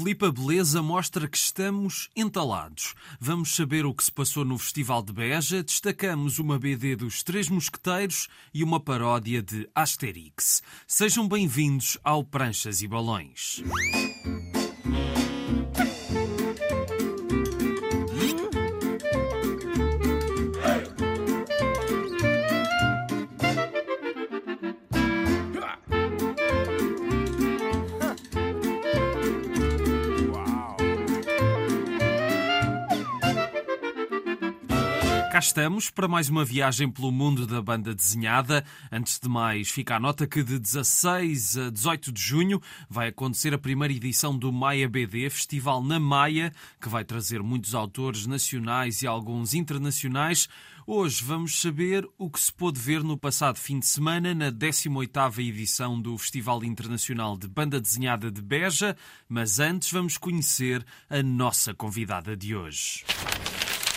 Filipa Beleza mostra que estamos entalados. Vamos saber o que se passou no Festival de Beja, destacamos uma BD dos Três Mosqueteiros e uma paródia de Asterix. Sejam bem-vindos ao Pranchas e Balões. Estamos para mais uma viagem pelo mundo da banda desenhada. Antes de mais, fica a nota que de 16 a 18 de junho vai acontecer a primeira edição do Maia BD, festival na Maia, que vai trazer muitos autores nacionais e alguns internacionais. Hoje vamos saber o que se pôde ver no passado fim de semana na 18ª edição do Festival Internacional de Banda Desenhada de Beja, mas antes vamos conhecer a nossa convidada de hoje.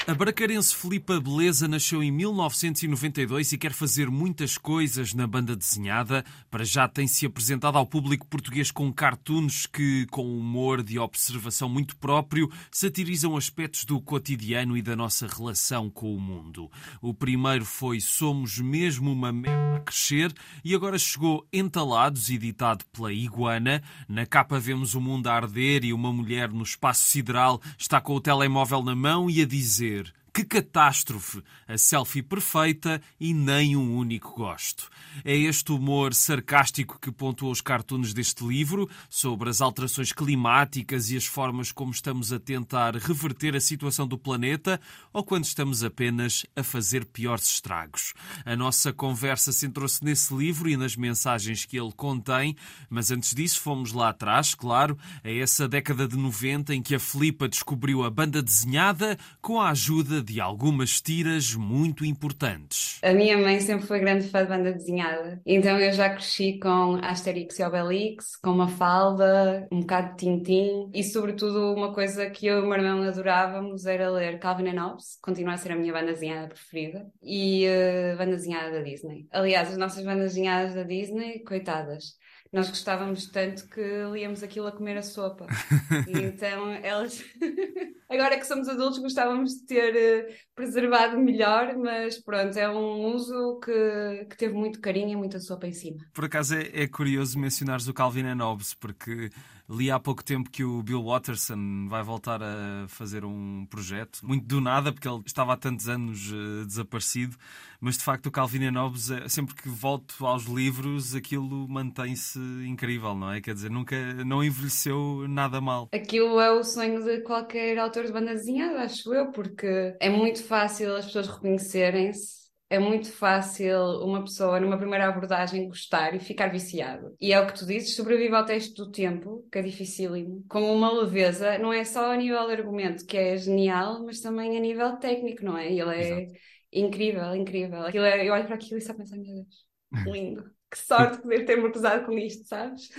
A bracarense Filipa Beleza nasceu em 1992 e quer fazer muitas coisas na banda desenhada. Para já tem-se apresentado ao público português com cartoons que, com humor de observação muito próprio, satirizam aspectos do cotidiano e da nossa relação com o mundo. O primeiro foi Somos Mesmo uma Merda a Crescer e agora chegou Entalados, editado pela Iguana. Na capa vemos o mundo a arder e uma mulher no espaço sideral está com o telemóvel na mão e a dizer que catástrofe! A selfie perfeita e nem um único gosto. É este humor sarcástico que pontuou os cartoons deste livro sobre as alterações climáticas e as formas como estamos a tentar reverter a situação do planeta ou quando estamos apenas a fazer piores estragos. A nossa conversa centrou-se nesse livro e nas mensagens que ele contém, mas antes disso fomos lá atrás, claro, a essa década de 90 em que a Filipa descobriu a banda desenhada com a ajuda de algumas tiras muito importantes. A minha mãe sempre foi grande fã de banda desenhada, então eu já cresci com Asterix e Obelix, com uma falda, um bocado de Tintim e, sobretudo, uma coisa que eu e o meu irmão adorávamos era ler Calvin and Hobbes, continua a ser a minha banda desenhada preferida, e uh, banda desenhada da Disney. Aliás, as nossas bandas desenhadas da Disney, coitadas nós gostávamos tanto que líamos aquilo a comer a sopa. e então elas, agora que somos adultos, gostávamos de ter uh, preservado melhor, mas pronto, é um uso que, que teve muito carinho e muita sopa em cima. Por acaso é, é curioso mencionares o Calvin and Hobbes, porque li há pouco tempo que o Bill Watterson vai voltar a fazer um projeto, muito do nada, porque ele estava há tantos anos uh, desaparecido, mas de facto o Calvin Hobbes, é, sempre que volto aos livros, aquilo mantém-se incrível, não é? Quer dizer, nunca, não envelheceu nada mal. Aquilo é o sonho de qualquer autor de banda desenhada, acho eu, porque é muito fácil as pessoas reconhecerem-se é muito fácil uma pessoa, numa primeira abordagem, gostar e ficar viciado. E é o que tu dizes, sobrevive ao teste do tempo, que é dificílimo, com uma leveza, não é só a nível de argumento, que é genial, mas também a nível técnico, não é? Ele é Exato. incrível, incrível. Aquilo é, eu olho para aquilo e só penso, meu Deus, lindo. que sorte poder ter-me cruzado com isto, sabes?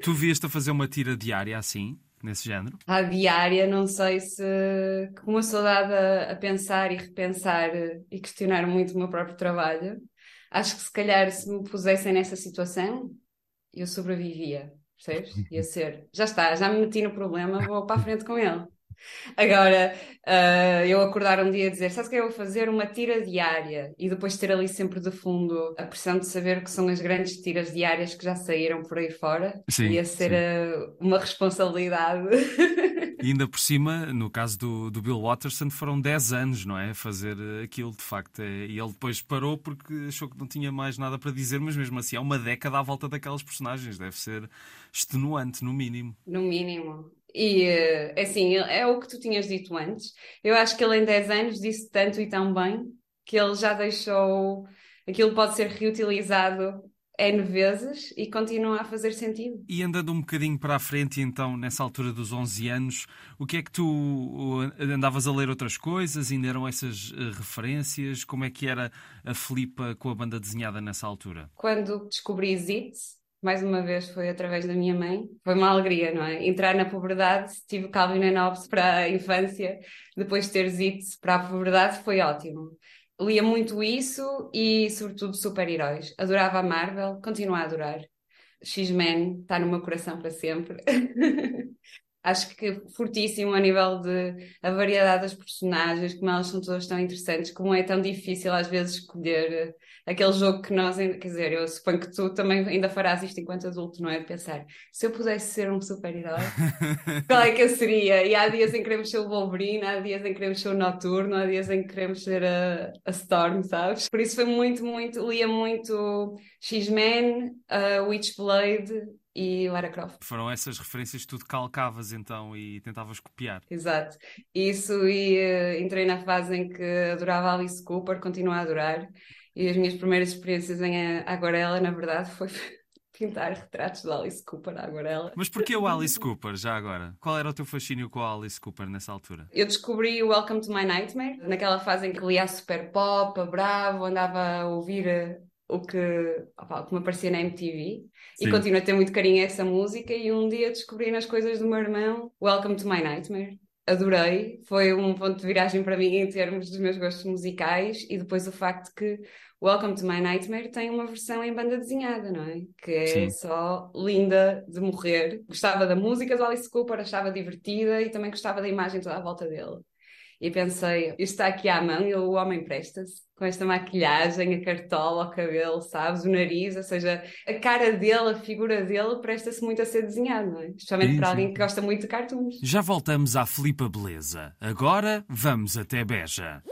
tu vieste a fazer uma tira diária assim? Nesse género? À diária, não sei se. Com uma saudade a, a, pensar e repensar e questionar muito o meu próprio trabalho, acho que se calhar se me pusessem nessa situação, eu sobrevivia, percebes? Ia ser. Já está, já me meti no problema, vou para a frente com ele. Agora, uh, eu acordar um dia e dizer, sabes o que é eu vou fazer? Uma tira diária e depois ter ali sempre de fundo a pressão de saber que são as grandes tiras diárias que já saíram por aí fora. Sim, Ia ser uh, uma responsabilidade. E ainda por cima, no caso do, do Bill Watterson, foram 10 anos, não é? Fazer aquilo, de facto. É... E ele depois parou porque achou que não tinha mais nada para dizer, mas mesmo assim, há uma década à volta daquelas personagens. Deve ser extenuante, no mínimo. No mínimo. E eh, assim, é o que tu tinhas dito antes. Eu acho que ele em 10 anos disse tanto e tão bem que ele já deixou aquilo pode ser reutilizado N vezes e continua a fazer sentido. E andando um bocadinho para a frente, então, nessa altura dos 11 anos, o que é que tu andavas a ler outras coisas? Ainda eram essas uh, referências? Como é que era a Filipa com a banda desenhada nessa altura? Quando descobri Zit, mais uma vez foi através da minha mãe, foi uma alegria, não é? Entrar na puberdade, tive Calvin Hobbes para a infância, depois ter Zitz para a puberdade, foi ótimo. Lia muito isso e, sobretudo, super-heróis. Adorava a Marvel, continuo a adorar. X-Men está no meu coração para sempre. acho que fortíssimo a nível de a variedade das personagens, como elas são todas tão interessantes, como é tão difícil às vezes escolher aquele jogo que nós, quer dizer, eu suponho que tu também ainda farás isto enquanto adulto, não é? De pensar, se eu pudesse ser um super-herói, qual é que eu seria? E há dias em que queremos ser o Wolverine, há dias em que queremos ser o Noturno, há dias em que queremos ser a, a Storm, sabes? Por isso foi muito, muito, lia muito X-Men, uh, Witchblade e Lara Croft. Foram essas referências que tu calcavas então e tentavas copiar. Exato. Isso e uh, entrei na fase em que adorava Alice Cooper, continuo a adorar. E as minhas primeiras experiências em aguarela, na verdade, foi pintar retratos de Alice Cooper à aguarela. Mas porquê o Alice Cooper, já agora? Qual era o teu fascínio com a Alice Cooper nessa altura? Eu descobri o Welcome to My Nightmare, naquela fase em que lia super pop, a bravo, andava a ouvir eh, o que, opa, o que me aparecia na MTV Sim. e continuo a ter muito carinho a essa música e um dia descobri nas coisas do meu irmão Welcome to My Nightmare adorei, foi um ponto de viragem para mim em termos dos meus gostos musicais e depois o facto que Welcome to My Nightmare tem uma versão em banda desenhada, não é? Que é Sim. só linda de morrer. Gostava da música do Alice Cooper, achava divertida e também gostava da imagem toda à volta dele. E pensei, isto está aqui à mão e o homem presta-se com esta maquilhagem, a cartola, o cabelo, sabes, o nariz, ou seja, a cara dele, a figura dele presta-se muito a ser desenhado, não é? Especialmente sim, para alguém que gosta muito de cartoons. Já voltamos à Filipa Beleza. Agora vamos até Beja.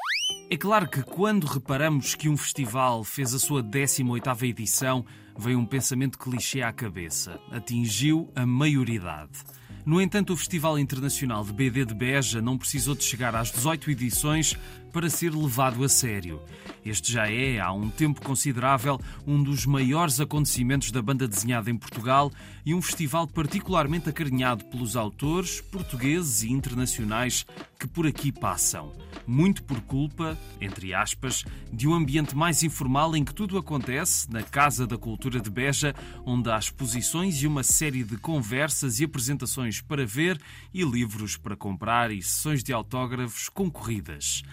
É claro que quando reparamos que um festival fez a sua 18ª edição, veio um pensamento clichê à cabeça. Atingiu a maioridade. No entanto, o Festival Internacional de BD de Beja não precisou de chegar às 18 edições para ser levado a sério. Este já é, há um tempo considerável, um dos maiores acontecimentos da banda desenhada em Portugal e um festival particularmente acarinhado pelos autores portugueses e internacionais que por aqui passam. Muito por culpa, entre aspas, de um ambiente mais informal em que tudo acontece, na Casa da Cultura de Beja, onde há exposições e uma série de conversas e apresentações para ver e livros para comprar e sessões de autógrafos concorridas.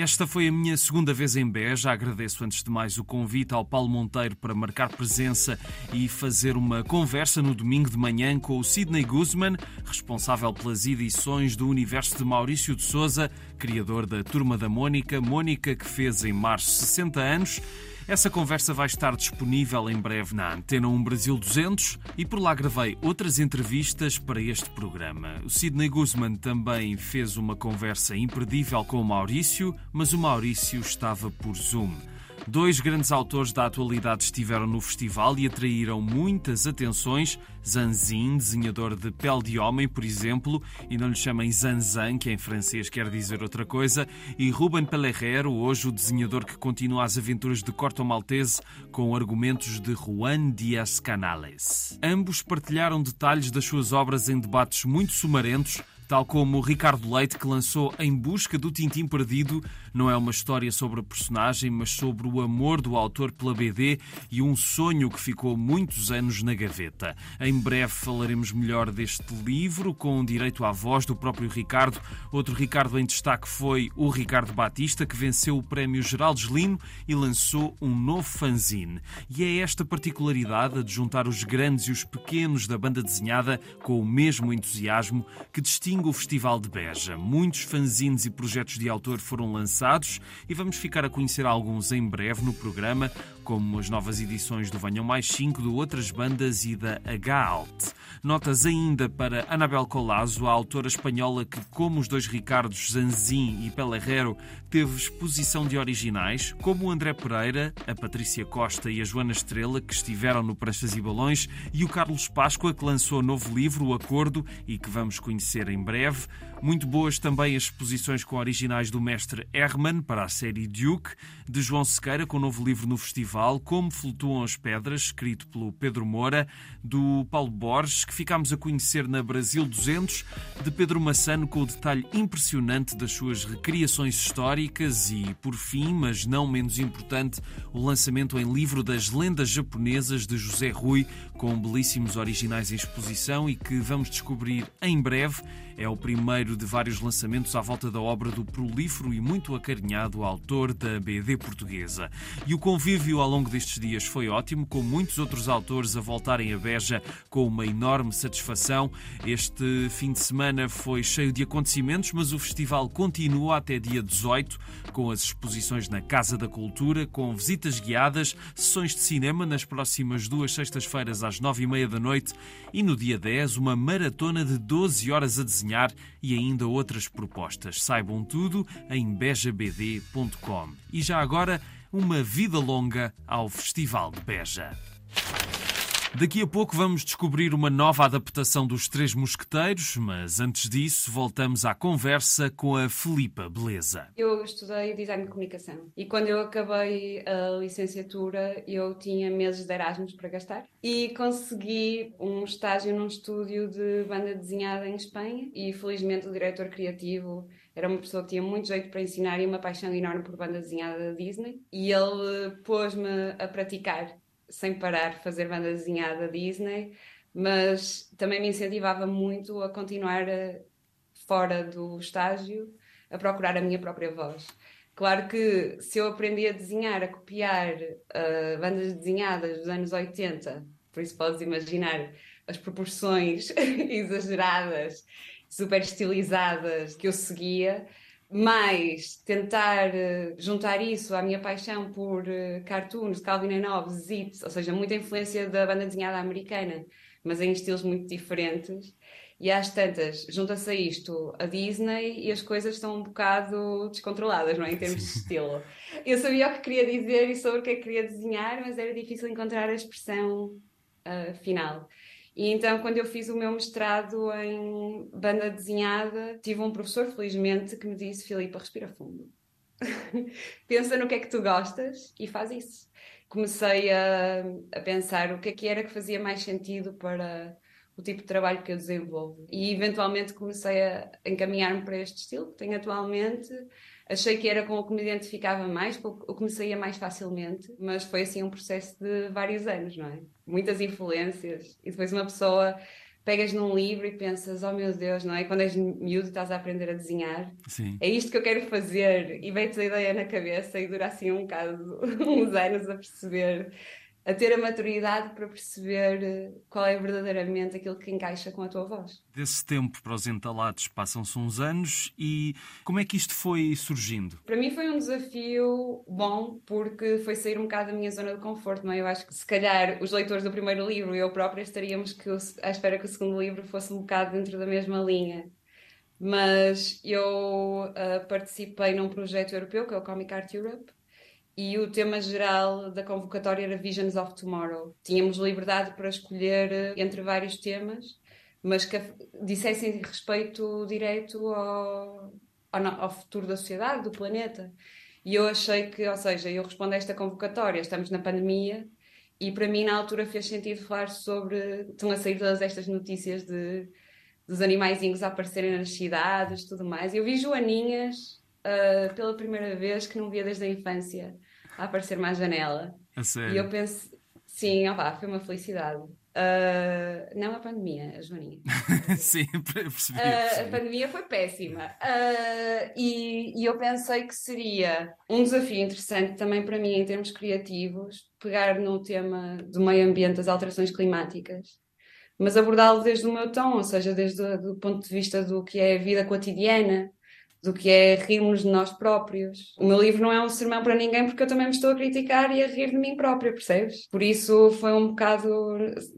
Esta foi a minha segunda vez em Beja. Agradeço antes de mais o convite ao Paulo Monteiro para marcar presença e fazer uma conversa no domingo de manhã com o Sidney Guzman, responsável pelas edições do universo de Maurício de Souza, criador da Turma da Mônica, Mônica que fez em março 60 anos essa conversa vai estar disponível em breve na Antena 1 Brasil 200 e por lá gravei outras entrevistas para este programa. O Sidney Guzman também fez uma conversa imperdível com o Maurício, mas o Maurício estava por Zoom. Dois grandes autores da atualidade estiveram no festival e atraíram muitas atenções. Zanzin, desenhador de pele de homem, por exemplo, e não lhe chamem Zanzan, que em francês quer dizer outra coisa, e Ruben Pellerero, hoje o desenhador que continua as aventuras de Corto Maltese com argumentos de Juan Dias Canales. Ambos partilharam detalhes das suas obras em debates muito sumarentos Tal como Ricardo Leite, que lançou Em Busca do Tintim Perdido, não é uma história sobre a personagem, mas sobre o amor do autor pela BD e um sonho que ficou muitos anos na gaveta. Em breve falaremos melhor deste livro, com direito à voz do próprio Ricardo. Outro Ricardo em destaque foi o Ricardo Batista, que venceu o Prémio Geraldo Lino e lançou um novo fanzine. E é esta particularidade, de juntar os grandes e os pequenos da banda desenhada com o mesmo entusiasmo, que distingue domingo o Festival de Beja. Muitos fanzines e projetos de autor foram lançados e vamos ficar a conhecer alguns em breve no programa, como as novas edições do Venham Mais 5, de outras bandas e da H-Alt. Notas ainda para Anabel Colazo, a autora espanhola que, como os dois Ricardos Zanzin e Pelerrero, teve exposição de originais, como o André Pereira, a Patrícia Costa e a Joana Estrela, que estiveram no Pranchas e Balões, e o Carlos Páscoa, que lançou novo livro, O Acordo, e que vamos conhecer em breve. Muito boas também as exposições com originais do mestre Herman para a série Duke, de João Sequeira com o novo livro no festival, Como Flutuam as Pedras, escrito pelo Pedro Moura, do Paulo Borges, que ficámos a conhecer na Brasil 200, de Pedro Massano com o detalhe impressionante das suas recriações históricas e, por fim, mas não menos importante, o lançamento em livro das lendas japonesas de José Rui, com belíssimos originais em exposição e que vamos descobrir em breve. É o primeiro de vários lançamentos à volta da obra do prolífero e muito acarinhado autor da BD portuguesa. E o convívio ao longo destes dias foi ótimo, com muitos outros autores a voltarem a Beja com uma enorme satisfação. Este fim de semana foi cheio de acontecimentos, mas o festival continua até dia 18, com as exposições na Casa da Cultura, com visitas guiadas, sessões de cinema nas próximas duas sextas-feiras às nove e meia da noite e no dia 10 uma maratona de 12 horas a desenhar e ainda outras propostas. Saibam tudo em bejabd.com. E já agora, uma vida longa ao Festival de Beja. Daqui a pouco vamos descobrir uma nova adaptação dos Três Mosqueteiros, mas antes disso voltamos à conversa com a Filipa Beleza. Eu estudei Design de Comunicação e quando eu acabei a licenciatura eu tinha meses de Erasmus para gastar e consegui um estágio num estúdio de banda desenhada em Espanha e felizmente o diretor criativo era uma pessoa que tinha muito jeito para ensinar e uma paixão enorme por banda desenhada da Disney e ele pôs-me a praticar sem parar fazer banda desenhada Disney, mas também me incentivava muito a continuar eh, fora do estágio a procurar a minha própria voz. Claro que se eu aprendi a desenhar, a copiar uh, bandas desenhadas dos anos 80, por isso podes imaginar as proporções exageradas, super estilizadas que eu seguia, mais tentar uh, juntar isso à minha paixão por uh, cartoons, Calvin and Hobbes, Zits, ou seja, muita influência da banda desenhada americana, mas em estilos muito diferentes. E às tantas, junta-se a isto a Disney e as coisas estão um bocado descontroladas, não é? Em termos de estilo. Eu sabia o que queria dizer e sobre o que é que queria desenhar, mas era difícil encontrar a expressão uh, final. E então, quando eu fiz o meu mestrado em banda desenhada, tive um professor, felizmente, que me disse: Filipa, respira fundo. Pensa no que é que tu gostas e faz isso. Comecei a, a pensar o que é que era que fazia mais sentido para o tipo de trabalho que eu desenvolvo. E eventualmente comecei a encaminhar-me para este estilo que tenho atualmente. Achei que era com o que me identificava mais, o que me saía mais facilmente, mas foi assim um processo de vários anos, não é? Muitas influências. E depois uma pessoa pegas num livro e pensas, oh meu Deus, não é? Quando és miúdo estás a aprender a desenhar. Sim. É isto que eu quero fazer. E vem-te a ideia na cabeça e dura assim um bocado, uns anos a perceber a ter a maturidade para perceber eh, qual é verdadeiramente aquilo que encaixa com a tua voz. Desse tempo para os entalados passam-se uns anos e como é que isto foi surgindo? Para mim foi um desafio bom porque foi sair um bocado da minha zona de conforto, não é? Eu acho que se calhar os leitores do primeiro livro e eu própria estaríamos que, à espera que o segundo livro fosse um bocado dentro da mesma linha. Mas eu uh, participei num projeto europeu que é o Comic Art Europe e o tema geral da convocatória era Visions of Tomorrow. Tínhamos liberdade para escolher eh, entre vários temas, mas que dissessem respeito direto ao, ao, ao, futuro da sociedade, do planeta. E eu achei que, ou seja, eu respondo a esta convocatória, estamos na pandemia, e para mim na altura fez sentido falar sobre. Estão a sair todas estas notícias de, dos animaizinhos a aparecerem nas cidades tudo mais. Eu vi joaninhas uh, pela primeira vez que não via desde a infância a aparecer-me à janela. A sério? E eu penso, sim, opa, foi uma felicidade. Uh, não a pandemia, a Joaninha. sim, percebi, uh, a pandemia foi péssima. Uh, e, e, eu pensei que seria um desafio interessante também para mim, em termos criativos, pegar no tema do meio ambiente, das alterações climáticas, mas abordá-lo desde o meu tom, ou seja, desde o ponto de vista do que é a vida cotidiana, do que é rirmos de nós próprios. O meu livro não é um sermão para ninguém porque eu também me estou a criticar e a rir de mim própria, percebes? Por isso foi um bocado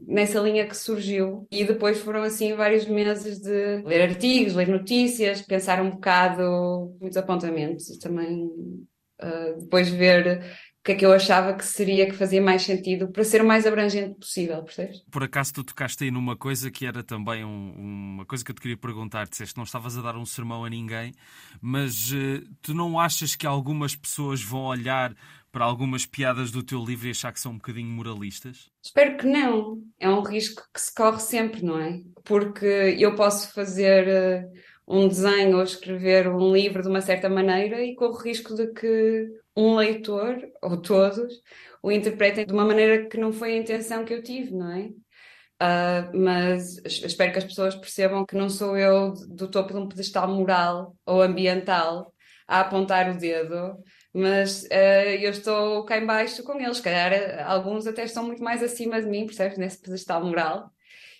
nessa linha que surgiu. E depois foram assim vários meses de ler artigos, ler notícias, pensar um bocado, muitos apontamentos e também uh, depois ver o que é que eu achava que seria que fazia mais sentido para ser o mais abrangente possível, percebes? Por acaso tu tocaste aí numa coisa que era também um, uma coisa que eu te queria perguntar, disseste que não estavas a dar um sermão a ninguém, mas uh, tu não achas que algumas pessoas vão olhar para algumas piadas do teu livro e achar que são um bocadinho moralistas? Espero que não. É um risco que se corre sempre, não é? Porque eu posso fazer uh, um desenho ou escrever um livro de uma certa maneira e corro o risco de que um leitor, ou todos, o interpretem de uma maneira que não foi a intenção que eu tive, não é? Uh, mas espero que as pessoas percebam que não sou eu do topo de um pedestal moral ou ambiental a apontar o dedo, mas uh, eu estou cá embaixo com eles. Se calhar alguns até estão muito mais acima de mim, percebes? Nesse pedestal moral.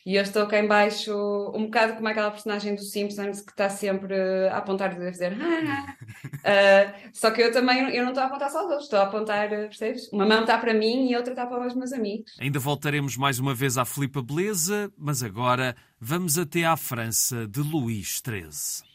E eu estou cá embaixo um bocado como aquela personagem dos Simpsons que está sempre a apontar e a dizer uh, só que eu também eu não estou a apontar só aos outros, estou a apontar, percebes? Uma mão está para mim e outra está para os meus amigos. Ainda voltaremos mais uma vez à Filipa Beleza, mas agora vamos até à França de Luís XIII.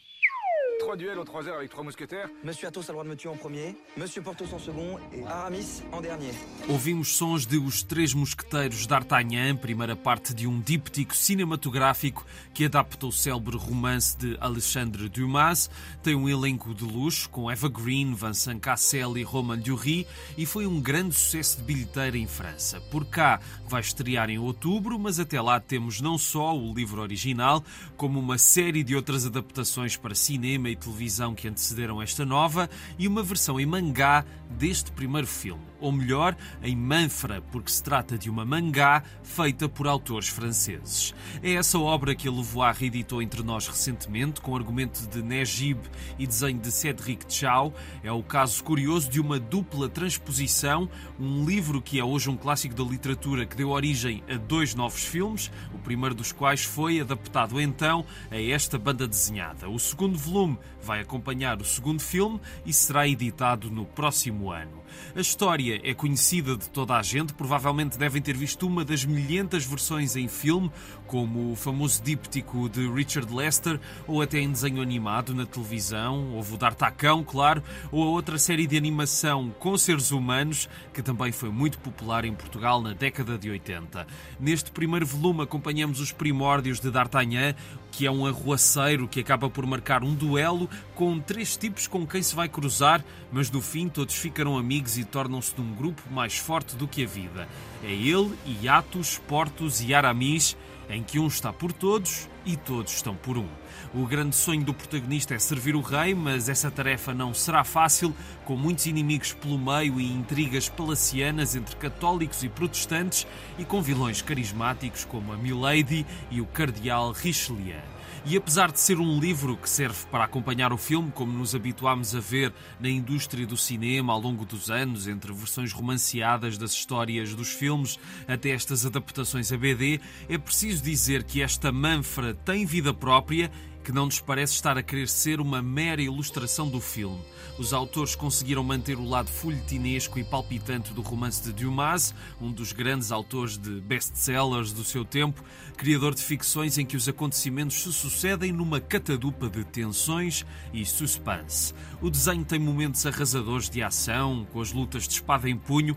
Trois duels en trois heures avec trois mousquetaires Monsieur Athos a le droit de me tuer en premier, Monsieur Porthos en second et Aramis en dernier. Ouvimos sons de Os Três Mosqueteiros d'Artagnan, primeira parte de um díptico cinematográfico que adapta o célebre romance de Alexandre Dumas. Tem um elenco de luxo com Eva Green, Vincent Cassel e Roman Dury e foi um grande sucesso de bilheteira em França. Por cá vai estrear em outubro, mas até lá temos não só o livro original, como uma série de outras adaptações para cinema cinema e televisão que antecederam esta nova e uma versão em mangá deste primeiro filme, ou melhor, em manfra, porque se trata de uma mangá feita por autores franceses. É essa obra que a Levoir reeditou entre nós recentemente, com argumento de Negib e desenho de Cédric Chao. É o caso curioso de uma dupla transposição, um livro que é hoje um clássico da literatura que deu origem a dois novos filmes, o primeiro dos quais foi adaptado então a esta banda desenhada. O segundo volume vai acompanhar o segundo filme e será editado no próximo ano. A história é conhecida de toda a gente, provavelmente devem ter visto uma das milhentas versões em filme, como o famoso díptico de Richard Lester, ou até em desenho animado na televisão, houve o D'Artacão, claro, ou a outra série de animação com seres humanos, que também foi muito popular em Portugal na década de 80. Neste primeiro volume acompanhamos os primórdios de D'Artagnan, que é um arruaceiro que acaba por marcar um duelo com três tipos com quem se vai cruzar, mas no fim todos ficarão amigos e tornam-se de um grupo mais forte do que a vida. É ele, Iatus, Portos e Aramis, em que um está por todos e todos estão por um. O grande sonho do protagonista é servir o rei, mas essa tarefa não será fácil, com muitos inimigos pelo meio e intrigas palacianas entre católicos e protestantes e com vilões carismáticos como a Milady e o cardeal Richelieu. E apesar de ser um livro que serve para acompanhar o filme, como nos habituámos a ver na indústria do cinema ao longo dos anos, entre versões romanceadas das histórias dos filmes até estas adaptações a BD, é preciso dizer que esta manfra tem vida própria que não nos parece estar a querer ser uma mera ilustração do filme. Os autores conseguiram manter o lado folhetinesco e palpitante do romance de Dumas, um dos grandes autores de best-sellers do seu tempo, criador de ficções em que os acontecimentos se sucedem numa catadupa de tensões e suspense. O desenho tem momentos arrasadores de ação, com as lutas de espada em punho,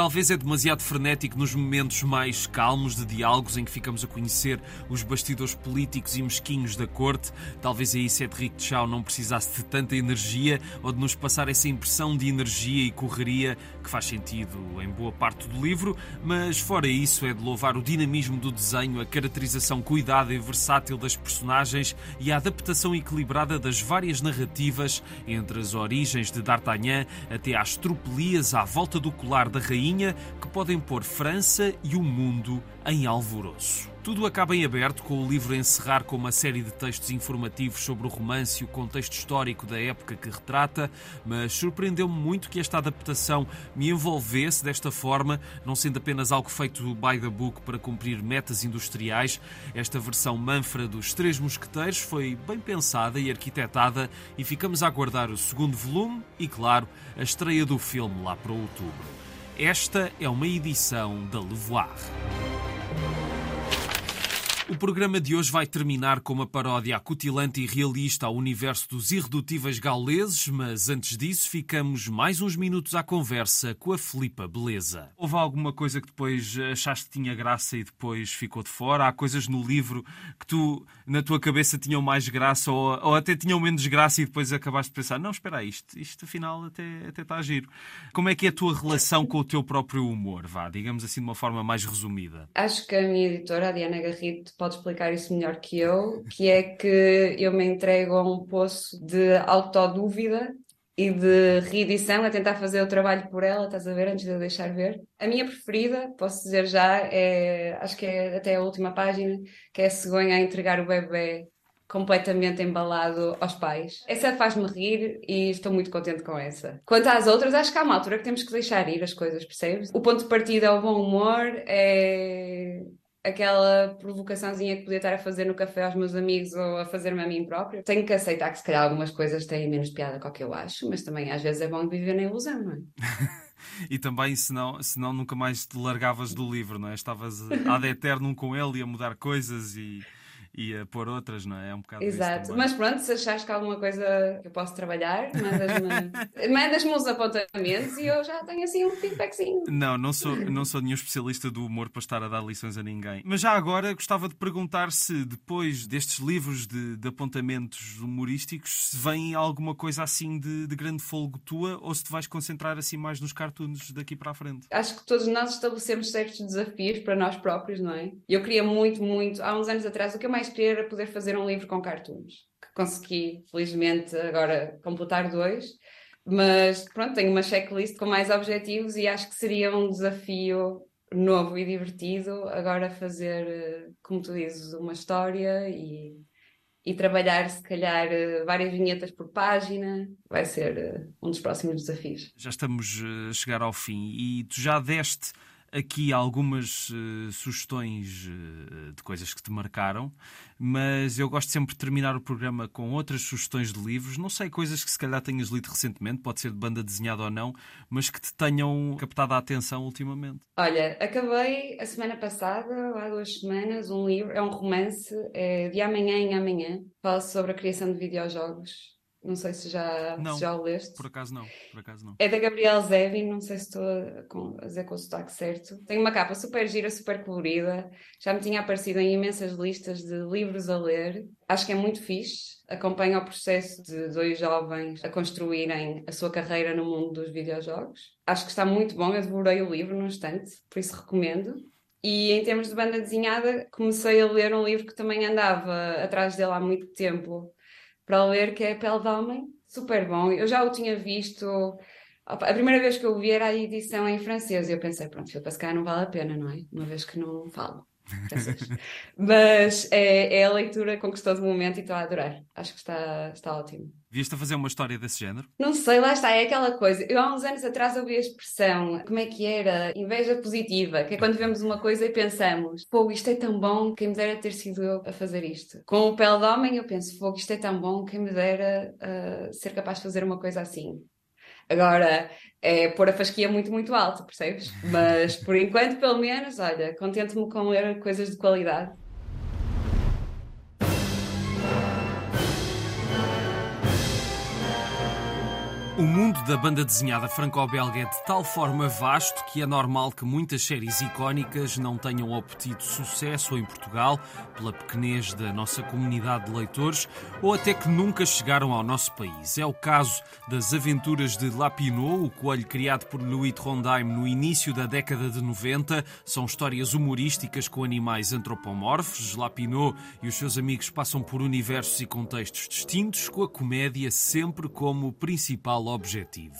Talvez é demasiado frenético nos momentos mais calmos de diálogos em que ficamos a conhecer os bastidores políticos e mesquinhos da corte. Talvez aí Cedric Chao não precisasse de tanta energia ou de nos passar essa impressão de energia e correria que faz sentido em boa parte do livro, mas fora isso é de louvar o dinamismo do desenho, a caracterização cuidada e versátil das personagens e a adaptação equilibrada das várias narrativas entre as origens de D'Artagnan até às tropelias à volta do colar da rainha que podem pôr França e o mundo em alvoroço. Tudo acaba em aberto, com o livro encerrar com uma série de textos informativos sobre o romance e o contexto histórico da época que retrata, mas surpreendeu-me muito que esta adaptação me envolvesse desta forma, não sendo apenas algo feito by the book para cumprir metas industriais. Esta versão manfra dos Três Mosqueteiros foi bem pensada e arquitetada e ficamos a aguardar o segundo volume e, claro, a estreia do filme lá para outubro. Esta é uma edição da Levoir. O programa de hoje vai terminar com uma paródia acutilante e realista ao universo dos irredutíveis gauleses, mas antes disso ficamos mais uns minutos à conversa com a Filipa Beleza. Houve alguma coisa que depois achaste que tinha graça e depois ficou de fora? Há coisas no livro que tu, na tua cabeça, tinham mais graça ou, ou até tinham menos graça e depois acabaste de pensar, não, espera aí, isto, isto afinal até, até está a giro. Como é que é a tua relação com o teu próprio humor, vá, digamos assim de uma forma mais resumida? Acho que a minha editora, a Diana Garrido, pode explicar isso melhor que eu, que é que eu me entrego a um poço de autodúvida e de reedição, a tentar fazer o trabalho por ela, estás a ver, antes de eu deixar ver. A minha preferida, posso dizer já, é, acho que é até a última página, que é a cegonha a entregar o bebê completamente embalado aos pais. Essa faz-me rir e estou muito contente com essa. Quanto às outras, acho que há uma altura que temos que deixar ir as coisas, percebes? O ponto de partida é o bom humor, é aquela provocaçãozinha que podia estar a fazer no café aos meus amigos ou a fazer-me a mim próprio. Tenho que aceitar que se calhar algumas coisas têm menos piada do que eu acho, mas também às vezes é bom viver na ilusão, não é? e também, senão, senão nunca mais te largavas do livro, não é? Estavas ad eternum com ele e a mudar coisas e e a pôr outras, não é? É um bocado Exato, mas pronto, se achares que há alguma coisa que eu posso trabalhar, mandas-me mandas uns apontamentos e eu já tenho assim um feedbackzinho. Não, não sou, não sou nenhum especialista do humor para estar a dar lições a ninguém. Mas já agora gostava de perguntar se depois destes livros de, de apontamentos humorísticos se vem alguma coisa assim de, de grande folgo tua ou se te vais concentrar assim mais nos cartoons daqui para a frente. Acho que todos nós estabelecemos certos desafios para nós próprios, não é? Eu queria muito, muito, há uns anos atrás, o que eu mais mais querer era poder fazer um livro com cartoons, que consegui, felizmente, agora completar dois. Mas pronto, tenho uma checklist com mais objetivos e acho que seria um desafio novo e divertido agora fazer, eh, como tu dizes, uma história e, e trabalhar, se calhar, eh, várias vinhetas por página. Vai ser eh, um dos próximos desafios. Já estamos a chegar ao fim e tu já deste aqui algumas uh, sugestões uh, de coisas que te marcaram, mas eu gosto sempre de terminar o programa com outras sugestões de livros. Não sei, coisas que se calhar tenhas lido recentemente, pode ser de banda desenhada ou não, mas que te tenham captado a atenção ultimamente. Olha, acabei a semana passada, há duas semanas, um livro, é um romance, é de amanhã em amanhã, fala sobre a criação de videojogos não sei se já, não, se já o leste. Por acaso não, por acaso não. É da Gabriel Zevin, não sei se estou a, com, a dizer com o sotaque certo. Tem uma capa super gira, super colorida. Já me tinha aparecido em imensas listas de livros a ler. Acho que é muito fixe. Acompanha o processo de dois jovens a construírem a sua carreira no mundo dos videojogos. Acho que está muito bom. Eu devorei o livro num instante, por isso recomendo. E em termos de banda desenhada, comecei a ler um livro que também andava atrás dele há muito tempo, para ler, que é Pele de Homem, super bom. Eu já o tinha visto, a primeira vez que eu vi era a edição em francês e eu pensei, pronto, se calhar não vale a pena, não é? Uma vez que não falo. Mas é, é, a leitura com que estou de momento e estou a adorar. Acho que está, está ótimo. Vieste a fazer uma história desse género? Não sei, lá está, é aquela coisa. Eu há uns anos atrás ouvi a expressão, como é que era? Inveja positiva, que é quando vemos uma coisa e pensamos, pô, isto é tão bom, quem me dera ter sido eu a fazer isto. Com o pele de homem eu penso, pô, isto é tão bom, quem me dera uh, ser capaz de fazer uma coisa assim. Agora, é pôr a fasquia muito, muito alto, percebes? Mas por enquanto, pelo menos, olha, contento-me com ler coisas de qualidade. O mundo da banda desenhada franco-belga é de tal forma vasto que é normal que muitas séries icónicas não tenham obtido sucesso em Portugal pela pequenez da nossa comunidade de leitores ou até que nunca chegaram ao nosso país. É o caso das aventuras de Lapinot, o coelho criado por Louis Trondheim no início da década de 90. São histórias humorísticas com animais antropomorfos. Lapinot e os seus amigos passam por universos e contextos distintos, com a comédia sempre como principal objetivo.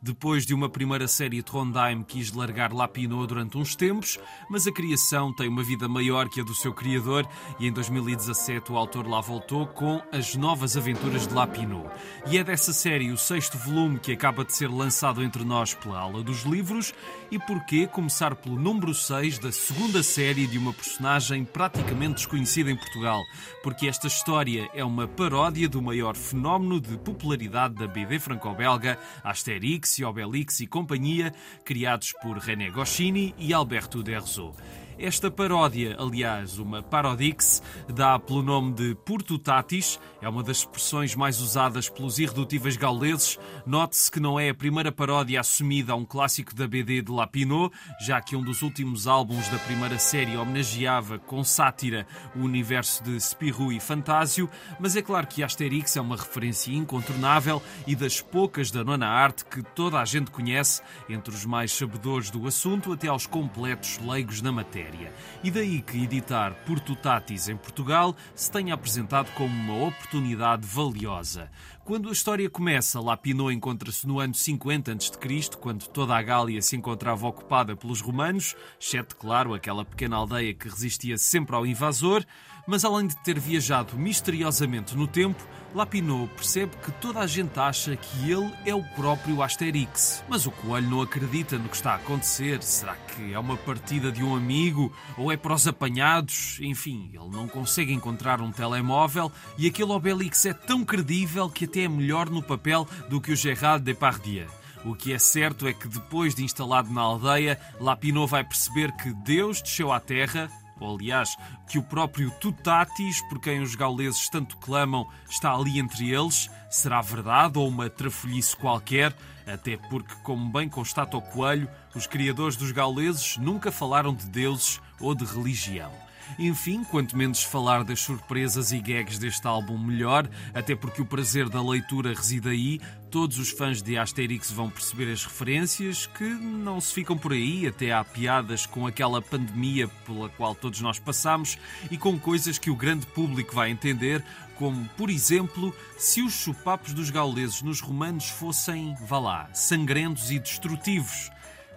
Depois de uma primeira série, Trondheim quis largar Lapinot durante uns tempos, mas a criação tem uma vida maior que a do seu criador e em 2017 o autor lá voltou com As Novas Aventuras de Lapinot. E é dessa série o sexto volume que acaba de ser lançado entre nós pela aula dos livros e porquê começar pelo número 6 da segunda série de uma personagem praticamente desconhecida em Portugal, porque esta história é uma paródia do maior fenómeno de popularidade da BD franco-belga belga Asterix e Obelix e companhia, criados por René Goscinny e Alberto Derzo. Esta paródia, aliás, uma parodix, dá pelo nome de Purtutatis, é uma das expressões mais usadas pelos irredutíveis gauleses. Note-se que não é a primeira paródia assumida a um clássico da BD de Lapinot, já que um dos últimos álbuns da primeira série homenageava com sátira o universo de Spirou e Fantásio, mas é claro que Asterix é uma referência incontornável e das poucas da nona arte que toda a gente conhece, entre os mais sabedores do assunto até aos completos leigos na matéria. Matéria. E daí que editar Portutatis em Portugal se tenha apresentado como uma oportunidade valiosa. Quando a história começa, Lapinô encontra-se no ano 50 a.C., quando toda a Gália se encontrava ocupada pelos romanos, exceto, claro, aquela pequena aldeia que resistia sempre ao invasor, mas além de ter viajado misteriosamente no tempo, Lapinot percebe que toda a gente acha que ele é o próprio Asterix. Mas o coelho não acredita no que está a acontecer. Será que é uma partida de um amigo? Ou é para os apanhados? Enfim, ele não consegue encontrar um telemóvel e aquele Obelix é tão credível que até é melhor no papel do que o Gerard Depardieu. O que é certo é que depois de instalado na aldeia, Lapinot vai perceber que Deus desceu à terra, ou aliás, que o próprio Tutatis, por quem os gauleses tanto clamam, está ali entre eles, será verdade ou uma trafolhice qualquer, até porque, como bem constata o Coelho, os criadores dos gauleses nunca falaram de deuses ou de religião. Enfim, quanto menos falar das surpresas e gags deste álbum, melhor, até porque o prazer da leitura reside aí. Todos os fãs de Asterix vão perceber as referências, que não se ficam por aí, até há piadas com aquela pandemia pela qual todos nós passamos e com coisas que o grande público vai entender, como, por exemplo, se os chupapos dos gauleses nos romanos fossem, vá lá, sangrentos e destrutivos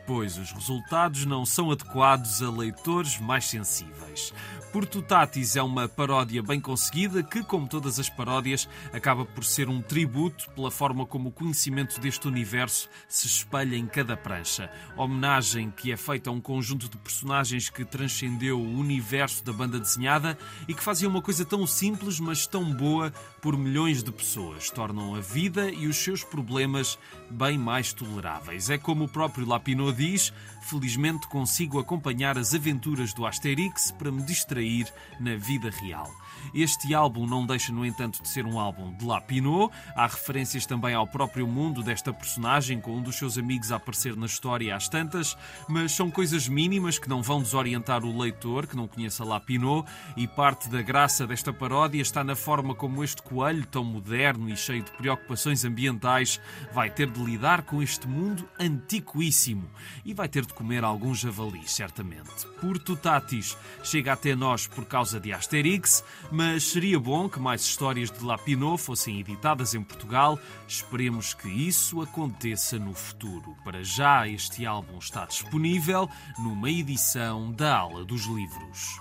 pois os resultados não são adequados a leitores mais sensíveis. Portutatis é uma paródia bem conseguida que, como todas as paródias, acaba por ser um tributo pela forma como o conhecimento deste universo se espelha em cada prancha. Homenagem que é feita a um conjunto de personagens que transcendeu o universo da banda desenhada e que fazia uma coisa tão simples, mas tão boa por milhões de pessoas. Tornam a vida e os seus problemas bem mais toleráveis. É como o próprio Lapinot diz: felizmente consigo acompanhar as aventuras do Asterix para me distrair na vida real. Este álbum não deixa, no entanto, de ser um álbum de Lapinot. Há referências também ao próprio mundo desta personagem, com um dos seus amigos a aparecer na história às tantas, mas são coisas mínimas que não vão desorientar o leitor que não conheça Lapinot, e parte da graça desta paródia está na forma como este coelho, tão moderno e cheio de preocupações ambientais, vai ter de lidar com este mundo antiquíssimo e vai ter de comer alguns javalis, certamente. Por Tutatis chega até nós por causa de Asterix, mas seria bom que mais histórias de Lapinot fossem editadas em Portugal. Esperemos que isso aconteça no futuro. Para já, este álbum está disponível numa edição da Ala dos Livros.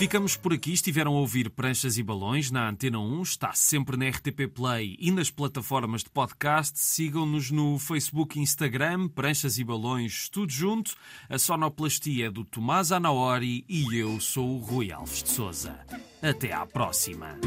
Ficamos por aqui. Estiveram a ouvir Pranchas e Balões na Antena 1. Está sempre na RTP Play e nas plataformas de podcast. Sigam-nos no Facebook Instagram, Pranchas e Balões, tudo junto. A sonoplastia é do Tomás Anaori e eu sou o Rui Alves de Souza. Até à próxima.